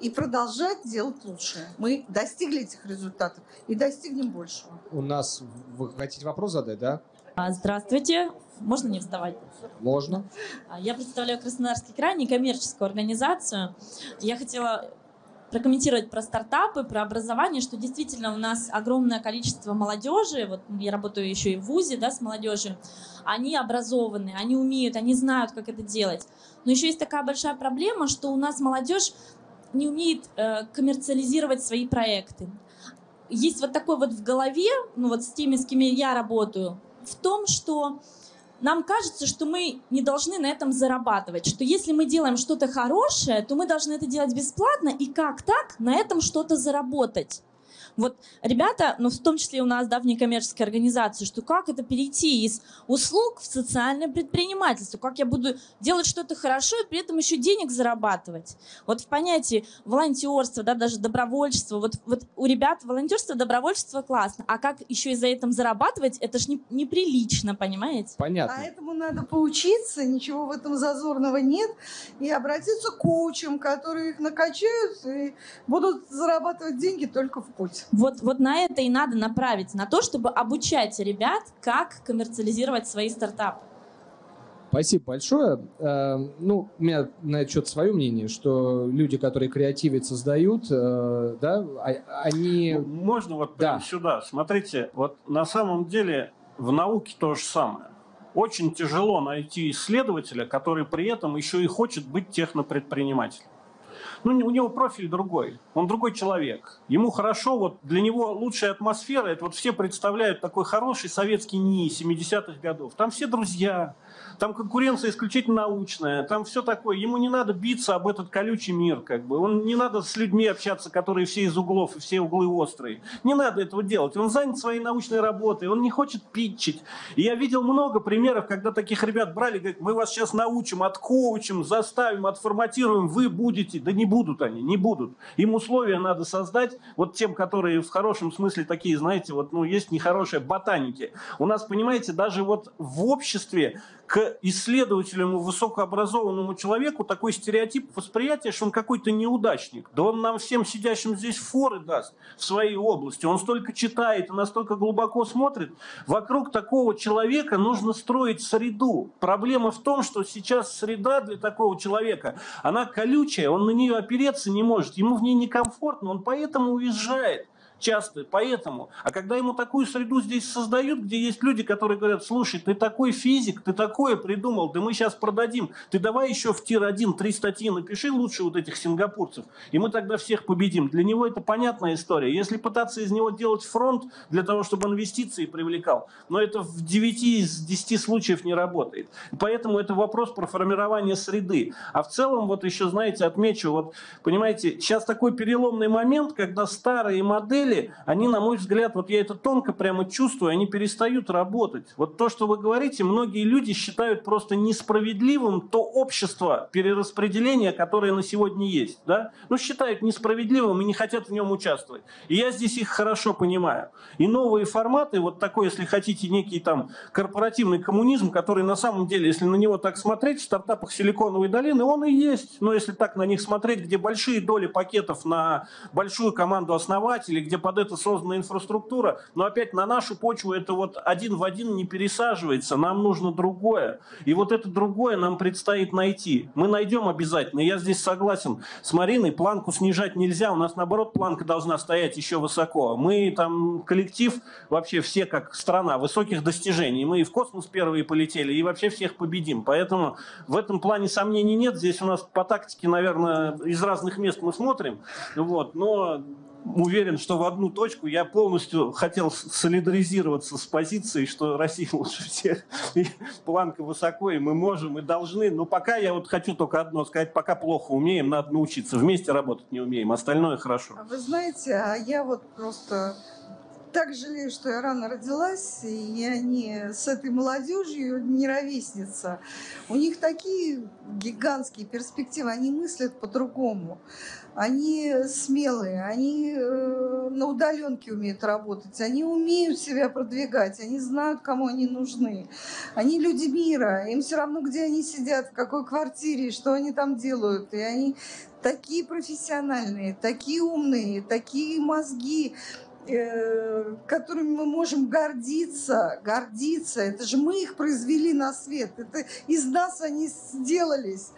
и продолжать делать лучше. Мы достигли этих результатов и достигнем большего. У нас... Вы хотите вопрос задать, да? А, Здравствуйте. Можно не вставать? Можно. А, Я представляю Краснодарский край, некоммерческую организацию. Я хотела прокомментировать про стартапы, про образование, что действительно у нас огромное количество молодежи, вот я работаю еще и в ВУЗе, да, с молодежью, они образованы, они умеют, они знают, как это делать. Но еще есть такая большая проблема, что у нас молодежь не умеет э, коммерциализировать свои проекты. Есть вот такой вот в голове, ну вот с теми, с кем я работаю, в том, что нам кажется, что мы не должны на этом зарабатывать, что если мы делаем что-то хорошее, то мы должны это делать бесплатно и как так на этом что-то заработать. Вот ребята, ну в том числе у нас, да, в некоммерческой организации, что как это перейти из услуг в социальное предпринимательство, как я буду делать что-то хорошо и при этом еще денег зарабатывать. Вот в понятии волонтерства, да, даже добровольчества, вот, вот у ребят волонтерство, добровольчество классно, а как еще и за этим зарабатывать, это ж не, неприлично, понимаете? Понятно. А этому надо поучиться, ничего в этом зазорного нет, и обратиться к коучам, которые их накачают и будут зарабатывать деньги только в путь. Вот, вот на это и надо направить, на то, чтобы обучать ребят, как коммерциализировать свои стартапы. Спасибо большое. Э, Ну, у меня на этот счет свое мнение, что люди, которые креативят, создают, э, да, а- они... Можно вот прямо Да. сюда? Смотрите, вот на самом деле в науке то же самое. Очень тяжело найти исследователя, который при этом еще и хочет быть технопредпринимателем. Ну, у него профиль другой, он другой человек. Ему хорошо, вот для него лучшая атмосфера, это вот все представляют такой хороший советский НИИ 70-х годов. Там все друзья, там конкуренция исключительно научная, там все такое. Ему не надо биться об этот колючий мир, как бы. Он не надо с людьми общаться, которые все из углов и все углы острые. Не надо этого делать. Он занят своей научной работой, он не хочет питчить. И я видел много примеров, когда таких ребят брали, говорят, мы вас сейчас научим, откоучим, заставим, отформатируем, вы будете. Да не будут они, не будут. Им условия надо создать, вот тем, которые в хорошем смысле такие, знаете, вот, ну, есть нехорошие ботаники. У нас, понимаете, даже вот в обществе к исследователю, высокообразованному человеку такой стереотип восприятия, что он какой-то неудачник. Да он нам всем сидящим здесь форы даст в своей области. Он столько читает и настолько глубоко смотрит. Вокруг такого человека нужно строить среду. Проблема в том, что сейчас среда для такого человека, она колючая, он на нее опереться не может, ему в ней некомфортно, он поэтому уезжает. Часто поэтому. А когда ему такую среду здесь создают, где есть люди, которые говорят, слушай, ты такой физик, ты такое придумал, да мы сейчас продадим, ты давай еще в тир-1 три статьи напиши лучше вот этих сингапурцев, и мы тогда всех победим. Для него это понятная история. Если пытаться из него делать фронт для того, чтобы инвестиции привлекал, но это в 9 из 10 случаев не работает. Поэтому это вопрос про формирование среды. А в целом, вот еще, знаете, отмечу, вот, понимаете, сейчас такой переломный момент, когда старые модели, они, на мой взгляд, вот я это тонко прямо чувствую, они перестают работать. Вот то, что вы говорите, многие люди считают просто несправедливым то общество перераспределения, которое на сегодня есть. Да? Ну, считают несправедливым и не хотят в нем участвовать. И я здесь их хорошо понимаю. И новые форматы, вот такой, если хотите, некий там корпоративный коммунизм, который на самом деле, если на него так смотреть, в стартапах Силиконовой долины он и есть. Но если так на них смотреть, где большие доли пакетов на большую команду основателей, где под это создана инфраструктура, но опять на нашу почву это вот один в один не пересаживается, нам нужно другое. И вот это другое нам предстоит найти. Мы найдем обязательно. Я здесь согласен с Мариной, планку снижать нельзя, у нас наоборот планка должна стоять еще высоко. Мы там коллектив, вообще все как страна, высоких достижений. Мы и в космос первые полетели, и вообще всех победим. Поэтому в этом плане сомнений нет. Здесь у нас по тактике, наверное, из разных мест мы смотрим. Вот. Но уверен, что в одну точку я полностью хотел солидаризироваться с позицией, что Россия лучше всех, и планка высоко, и мы можем, и должны. Но пока я вот хочу только одно сказать, пока плохо умеем, надо научиться. Вместе работать не умеем, остальное хорошо. А вы знаете, а я вот просто так жалею, что я рано родилась, и я не с этой молодежью не ровесница. У них такие гигантские перспективы, они мыслят по-другому. Они смелые, они э, на удаленке умеют работать, они умеют себя продвигать, они знают, кому они нужны. Они люди мира, им все равно, где они сидят, в какой квартире, что они там делают. И они такие профессиональные, такие умные, такие мозги. Э, которыми мы можем гордиться, гордиться. Это же мы их произвели на свет. Это из нас они сделались.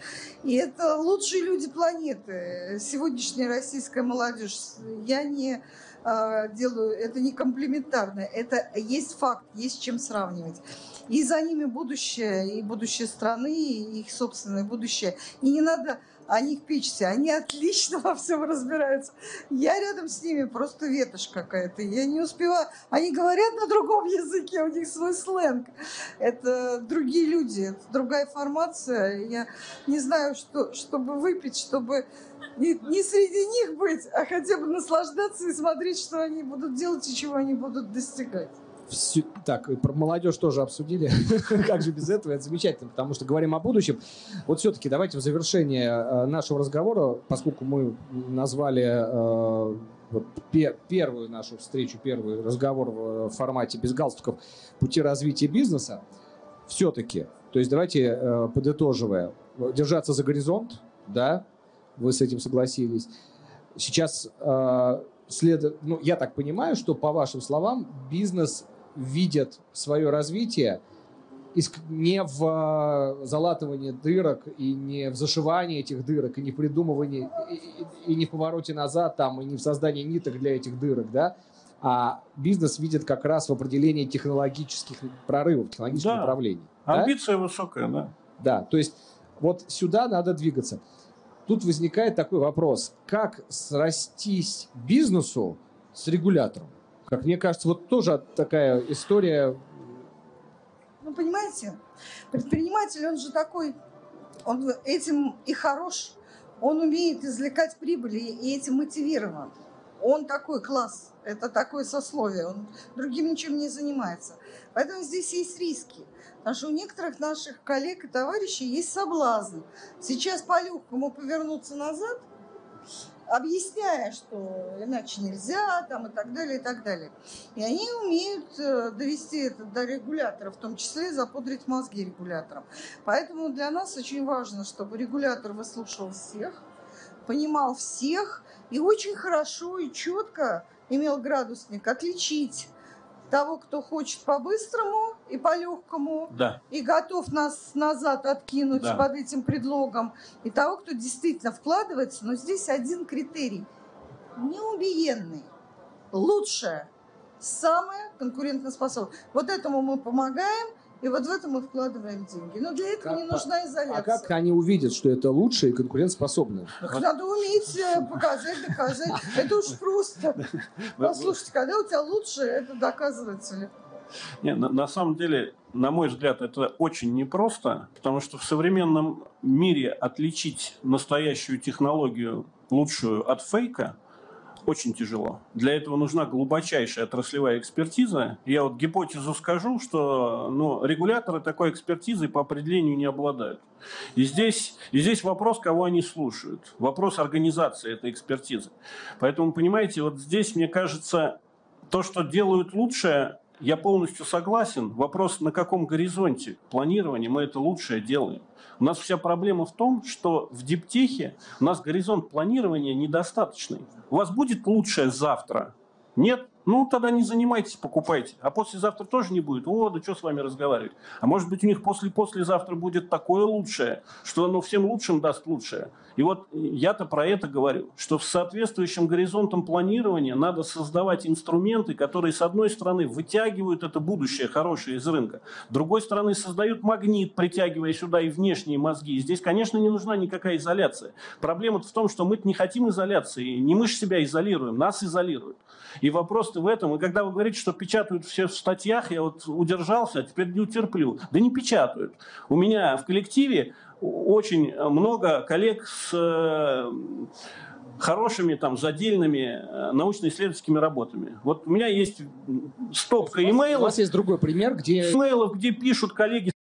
И это лучшие люди планеты. Сегодняшняя российская молодежь. Я не э, делаю, это не комплиментарно. Это есть факт, есть чем сравнивать. И за ними будущее, и будущее страны, и их собственное будущее. И не надо о них печься. Они отлично во всем разбираются. Я рядом с ними просто ветошь какая-то. Я не успеваю. Они говорят на другом языке, у них свой сленг. Это другие люди, это другая формация. Я не знаю, что, чтобы выпить, чтобы не, не среди них быть, а хотя бы наслаждаться и смотреть, что они будут делать и чего они будут достигать. Всю... Так, про молодежь тоже обсудили. как же без этого? Это замечательно, потому что говорим о будущем. Вот все-таки давайте в завершение э, нашего разговора, поскольку мы назвали э, вот, пер, первую нашу встречу, первый разговор в формате без галстуков пути развития бизнеса, все-таки, то есть давайте э, подытоживая, держаться за горизонт, да, вы с этим согласились. Сейчас э, след... ну, я так понимаю, что по вашим словам бизнес видят свое развитие не в залатывании дырок и не в зашивании этих дырок и не в придумывании и, и, и не в повороте назад там и не в создании ниток для этих дырок, да, а бизнес видит как раз в определении технологических прорывов, технологических да. направлений. Амбиция да? высокая, да. Да, то есть вот сюда надо двигаться. Тут возникает такой вопрос, как срастись бизнесу с регулятором? Как мне кажется, вот тоже такая история. Ну, понимаете, предприниматель, он же такой, он этим и хорош, он умеет извлекать прибыли и этим мотивирован. Он такой класс, это такое сословие, он другим ничем не занимается. Поэтому здесь есть риски. Потому что у некоторых наших коллег и товарищей есть соблазн. Сейчас по-легкому повернуться назад – объясняя, что иначе нельзя, там, и так далее, и так далее. И они умеют э, довести это до регулятора, в том числе запудрить мозги регуляторам. Поэтому для нас очень важно, чтобы регулятор выслушал всех, понимал всех и очень хорошо и четко имел градусник отличить того, кто хочет по-быстрому и по-легкому, да. и готов нас назад откинуть да. под этим предлогом, и того, кто действительно вкладывается. Но здесь один критерий – неубиенный. лучшее, самое конкурентоспособное. Вот этому мы помогаем, и вот в это мы вкладываем деньги. Но для этого Как не нужна изоляция. А как они увидят, что это лучше и конкурентоспособно? Так надо уметь э, показать, доказать. Это уж просто. Послушайте, когда у тебя лучше, это доказывается легко. Не, на, на самом деле, на мой взгляд, это очень непросто, потому что в современном мире отличить настоящую технологию лучшую от фейка очень тяжело. Для этого нужна глубочайшая отраслевая экспертиза. Я вот гипотезу скажу, что ну, регуляторы такой экспертизой по определению не обладают. И здесь, и здесь вопрос, кого они слушают. Вопрос организации этой экспертизы. Поэтому, понимаете, вот здесь, мне кажется, то, что делают лучше, я полностью согласен. Вопрос, на каком горизонте планирования мы это лучшее делаем. У нас вся проблема в том, что в диптехе у нас горизонт планирования недостаточный. У вас будет лучшее завтра? Нет? Ну, тогда не занимайтесь, покупайте. А послезавтра тоже не будет. О, да что с вами разговаривать? А может быть, у них после-послезавтра будет такое лучшее, что оно всем лучшим даст лучшее. И вот я-то про это говорю, что с соответствующим горизонтом планирования надо создавать инструменты, которые, с одной стороны, вытягивают это будущее хорошее из рынка, с другой стороны, создают магнит, притягивая сюда и внешние мозги. И здесь, конечно, не нужна никакая изоляция. Проблема в том, что мы не хотим изоляции, не мы же себя изолируем, нас изолируют. И вопрос-то в этом. И когда вы говорите, что печатают все в статьях, я вот удержался, а теперь не утерплю. Да не печатают. У меня в коллективе очень много коллег с э, хорошими там задельными э, научно-исследовательскими работами. Вот у меня есть стопка У имейлов, вас есть другой пример, где имейлов, где пишут коллеги, с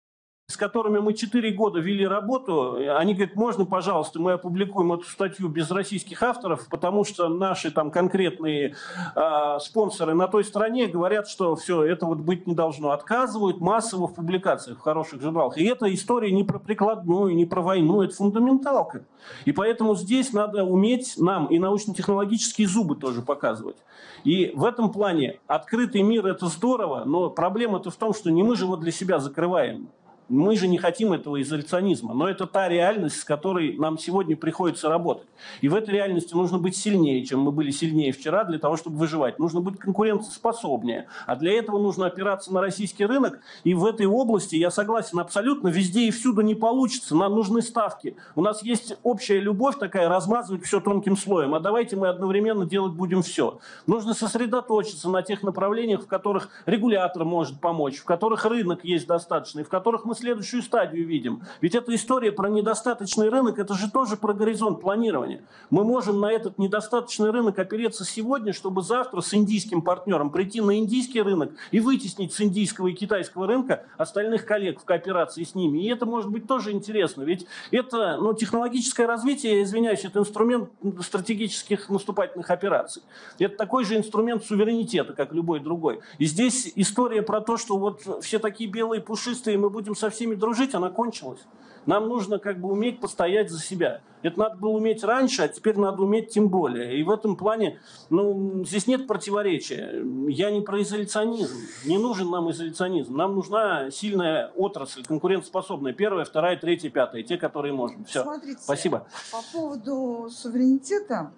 которыми мы 4 года вели работу, они говорят, можно, пожалуйста, мы опубликуем эту статью без российских авторов, потому что наши там конкретные э, спонсоры на той стороне говорят, что все, это вот быть не должно. Отказывают массово в публикациях в хороших журналах. И эта история не про прикладную, не про войну, это фундаменталка. И поэтому здесь надо уметь нам и научно-технологические зубы тоже показывать. И в этом плане открытый мир – это здорово, но проблема-то в том, что не мы же его для себя закрываем. Мы же не хотим этого изоляционизма, но это та реальность, с которой нам сегодня приходится работать. И в этой реальности нужно быть сильнее, чем мы были сильнее вчера для того, чтобы выживать. Нужно быть конкурентоспособнее. А для этого нужно опираться на российский рынок. И в этой области, я согласен абсолютно, везде и всюду не получится. Нам нужны ставки. У нас есть общая любовь такая, размазывать все тонким слоем. А давайте мы одновременно делать будем все. Нужно сосредоточиться на тех направлениях, в которых регулятор может помочь, в которых рынок есть достаточный, в которых мы следующую стадию видим. Ведь эта история про недостаточный рынок, это же тоже про горизонт планирования. Мы можем на этот недостаточный рынок опереться сегодня, чтобы завтра с индийским партнером прийти на индийский рынок и вытеснить с индийского и китайского рынка остальных коллег в кооперации с ними. И это может быть тоже интересно. Ведь это ну, технологическое развитие, я извиняюсь, это инструмент стратегических наступательных операций. Это такой же инструмент суверенитета, как любой другой. И здесь история про то, что вот все такие белые пушистые, мы будем со всеми дружить, она кончилась. Нам нужно как бы уметь постоять за себя. Это надо было уметь раньше, а теперь надо уметь тем более. И в этом плане, ну, здесь нет противоречия. Я не про изоляционизм. Не нужен нам изоляционизм. Нам нужна сильная отрасль, конкурентоспособная. Первая, вторая, третья, пятая. Те, которые можем. Все. Смотрите, Спасибо. По поводу суверенитета,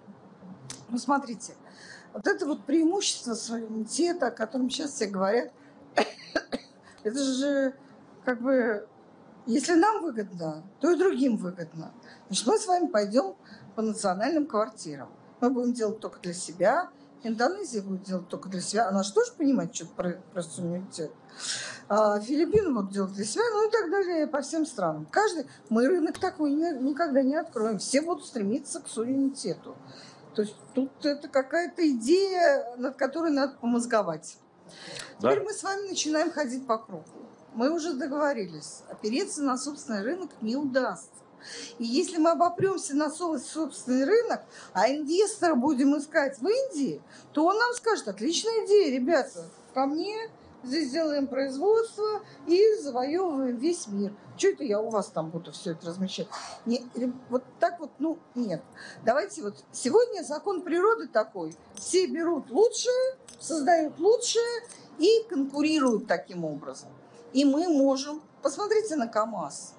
ну смотрите, вот это вот преимущество суверенитета, о котором сейчас все говорят, это же как бы, если нам выгодно, то и другим выгодно. Значит, мы с вами пойдем по национальным квартирам. Мы будем делать только для себя, Индонезия будет делать только для себя. Она же тоже понимает что-то про, про суверенитет. А Филиппины будут делать для себя, ну и так далее по всем странам. Каждый, мы рынок такой ни- никогда не откроем. Все будут стремиться к суверенитету. То есть тут это какая-то идея, над которой надо помозговать. Да. Теперь мы с вами начинаем ходить по кругу. Мы уже договорились, опереться на собственный рынок не удастся. И если мы обопремся на собственный рынок, а инвестора будем искать в Индии, то он нам скажет, отличная идея, ребята, ко мне, здесь делаем производство и завоевываем весь мир. Что это я у вас там буду все это размещать? Не, вот так вот, ну, нет. Давайте вот, сегодня закон природы такой. Все берут лучшее, создают лучшее и конкурируют таким образом. И мы можем... Посмотрите на КАМАЗ.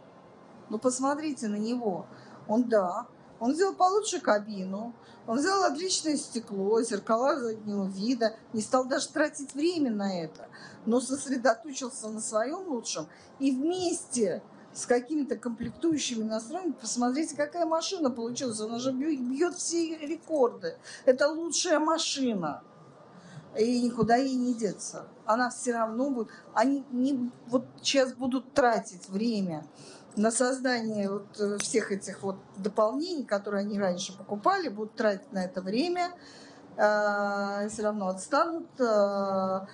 Ну, посмотрите на него. Он, да, Он сделал получше кабину, он взял отличное стекло, зеркала заднего вида, не стал даже тратить время на это, но сосредоточился на своем лучшем. И вместе с какими-то комплектующими настроениями, посмотрите, какая машина получилась. Она же бьет все рекорды. Это лучшая машина. И никуда ей не деться. Она все равно будет... Они не вот сейчас будут тратить время на создание вот э, всех этих вот дополнений, которые они раньше покупали, будут тратить на это время, э, все равно отстанут, э,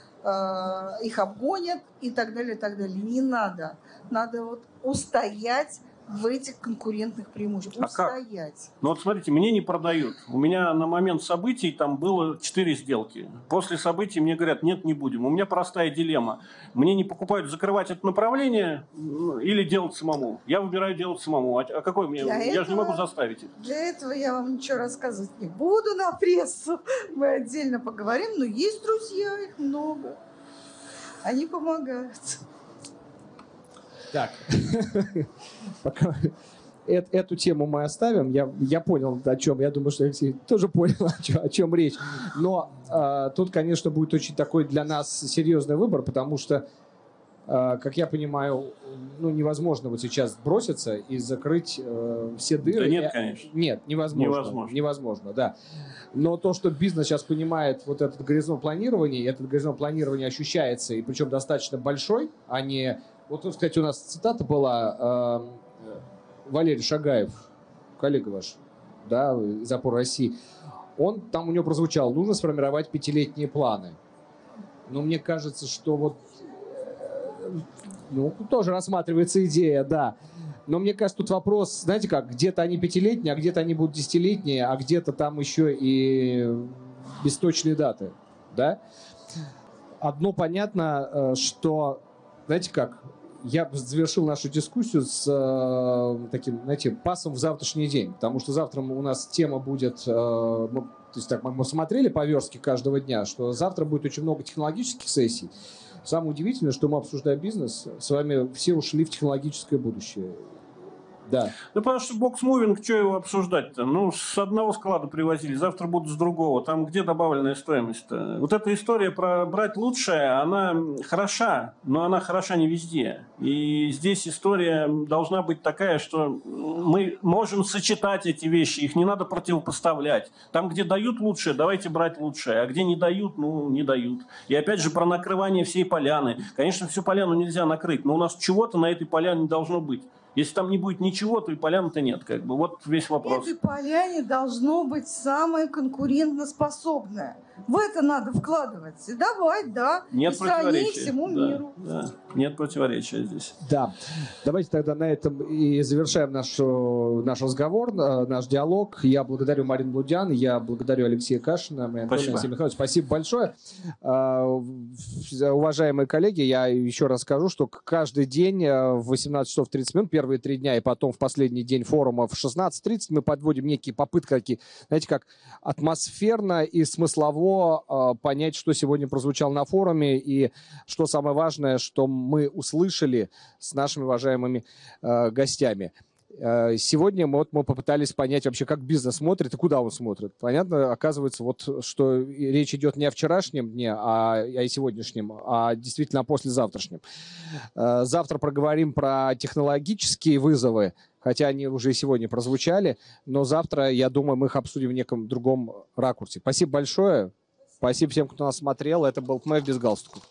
их обгонят и так далее, и так далее. Не надо. Надо вот устоять в этих конкурентных преимуществах. А как? Устоять. Ну вот смотрите, мне не продают. У меня на момент событий там было 4 сделки. После событий мне говорят, нет, не будем. У меня простая дилемма. Мне не покупают закрывать это направление ну, или делать самому. Я выбираю делать самому. А, а какой мне? Для я этого- же не могу заставить их. Для этого я вам ничего рассказывать не буду на прессу. Мы отдельно поговорим, но есть друзья, их много. Они помогают. Так, пока эт- эту тему мы оставим. Я, я понял, о чем. Я думаю, что Алексей тоже понял, о чем, о чем речь. Но а, тут, конечно, будет очень такой для нас серьезный выбор, потому что, а, как я понимаю, ну, невозможно вот сейчас броситься и закрыть э, все дыры. Да нет, конечно. Нет, невозможно. Невозможно. Невозможно, да. Но то, что бизнес сейчас понимает вот этот горизонт планирования, и этот горизонт планирования ощущается, и причем достаточно большой, а не... Вот, кстати, у нас цитата была э, Валерий Шагаев, коллега ваш, да, из «Опор России». Он, там у него прозвучал, нужно сформировать пятилетние планы. Но мне кажется, что вот э, ну, тоже рассматривается идея, да. Но мне кажется, тут вопрос, знаете как, где-то они пятилетние, а где-то они будут десятилетние, а где-то там еще и без точной даты, да? Одно понятно, э, что, знаете как, я бы завершил нашу дискуссию с э, таким, знаете, пасом в завтрашний день, потому что завтра у нас тема будет, э, мы- то есть так, мы смотрели по верстке каждого дня, что завтра будет очень много технологических сессий. Самое удивительное, что мы обсуждаем бизнес, с вами все ушли в технологическое будущее. Да. Ну, потому что box moving, что его обсуждать-то? Ну, с одного склада привозили, завтра будут с другого. Там где добавленная стоимость-то? Вот эта история про брать лучшее, она хороша, но она хороша не везде. И здесь история должна быть такая, что мы можем сочетать эти вещи, их не надо противопоставлять. Там, где дают лучшее, давайте брать лучшее, а где не дают, ну, не дают. И опять же про накрывание всей поляны. Конечно, всю поляну нельзя накрыть, но у нас чего-то на этой поляне должно быть. Если там не будет ничего, то и поляны-то нет. Как бы. Вот весь вопрос. этой поляне должно быть самое конкурентоспособное. В это надо вкладывать. И давать, да. Нет и стране, и противоречия. всему Да, миру. да. Нет противоречия здесь. Да. Давайте тогда на этом и завершаем наш, э, наш разговор, э, наш диалог. Я благодарю Марину Блудян, я благодарю Алексея Кашина, Спасибо. Алексея Михайловича. Спасибо большое. В- Уважаемые коллеги, я еще раз скажу, что каждый день э, в 18 часов 30 минут, первые три дня, и потом в последний день форума в 16.30 мы подводим некие попытки, знаете, как атмосферно и смыслово э, понять, что сегодня прозвучало на форуме, и что самое важное, что мы услышали с нашими уважаемыми э, гостями. Э, Сегодня мы, вот, мы попытались понять вообще, как бизнес смотрит и куда он смотрит. Понятно, оказывается, вот, что речь идет не о вчерашнем дне, а, а и сегодняшнем, а действительно о послезавтрашнем. Завтра проговорим про технологические вызовы, хотя они уже сегодня прозвучали, но завтра, я думаю, мы их обсудим в неком другом ракурсе. Спасибо большое. Спасибо всем, кто нас смотрел. Это был КМФ без галстуков.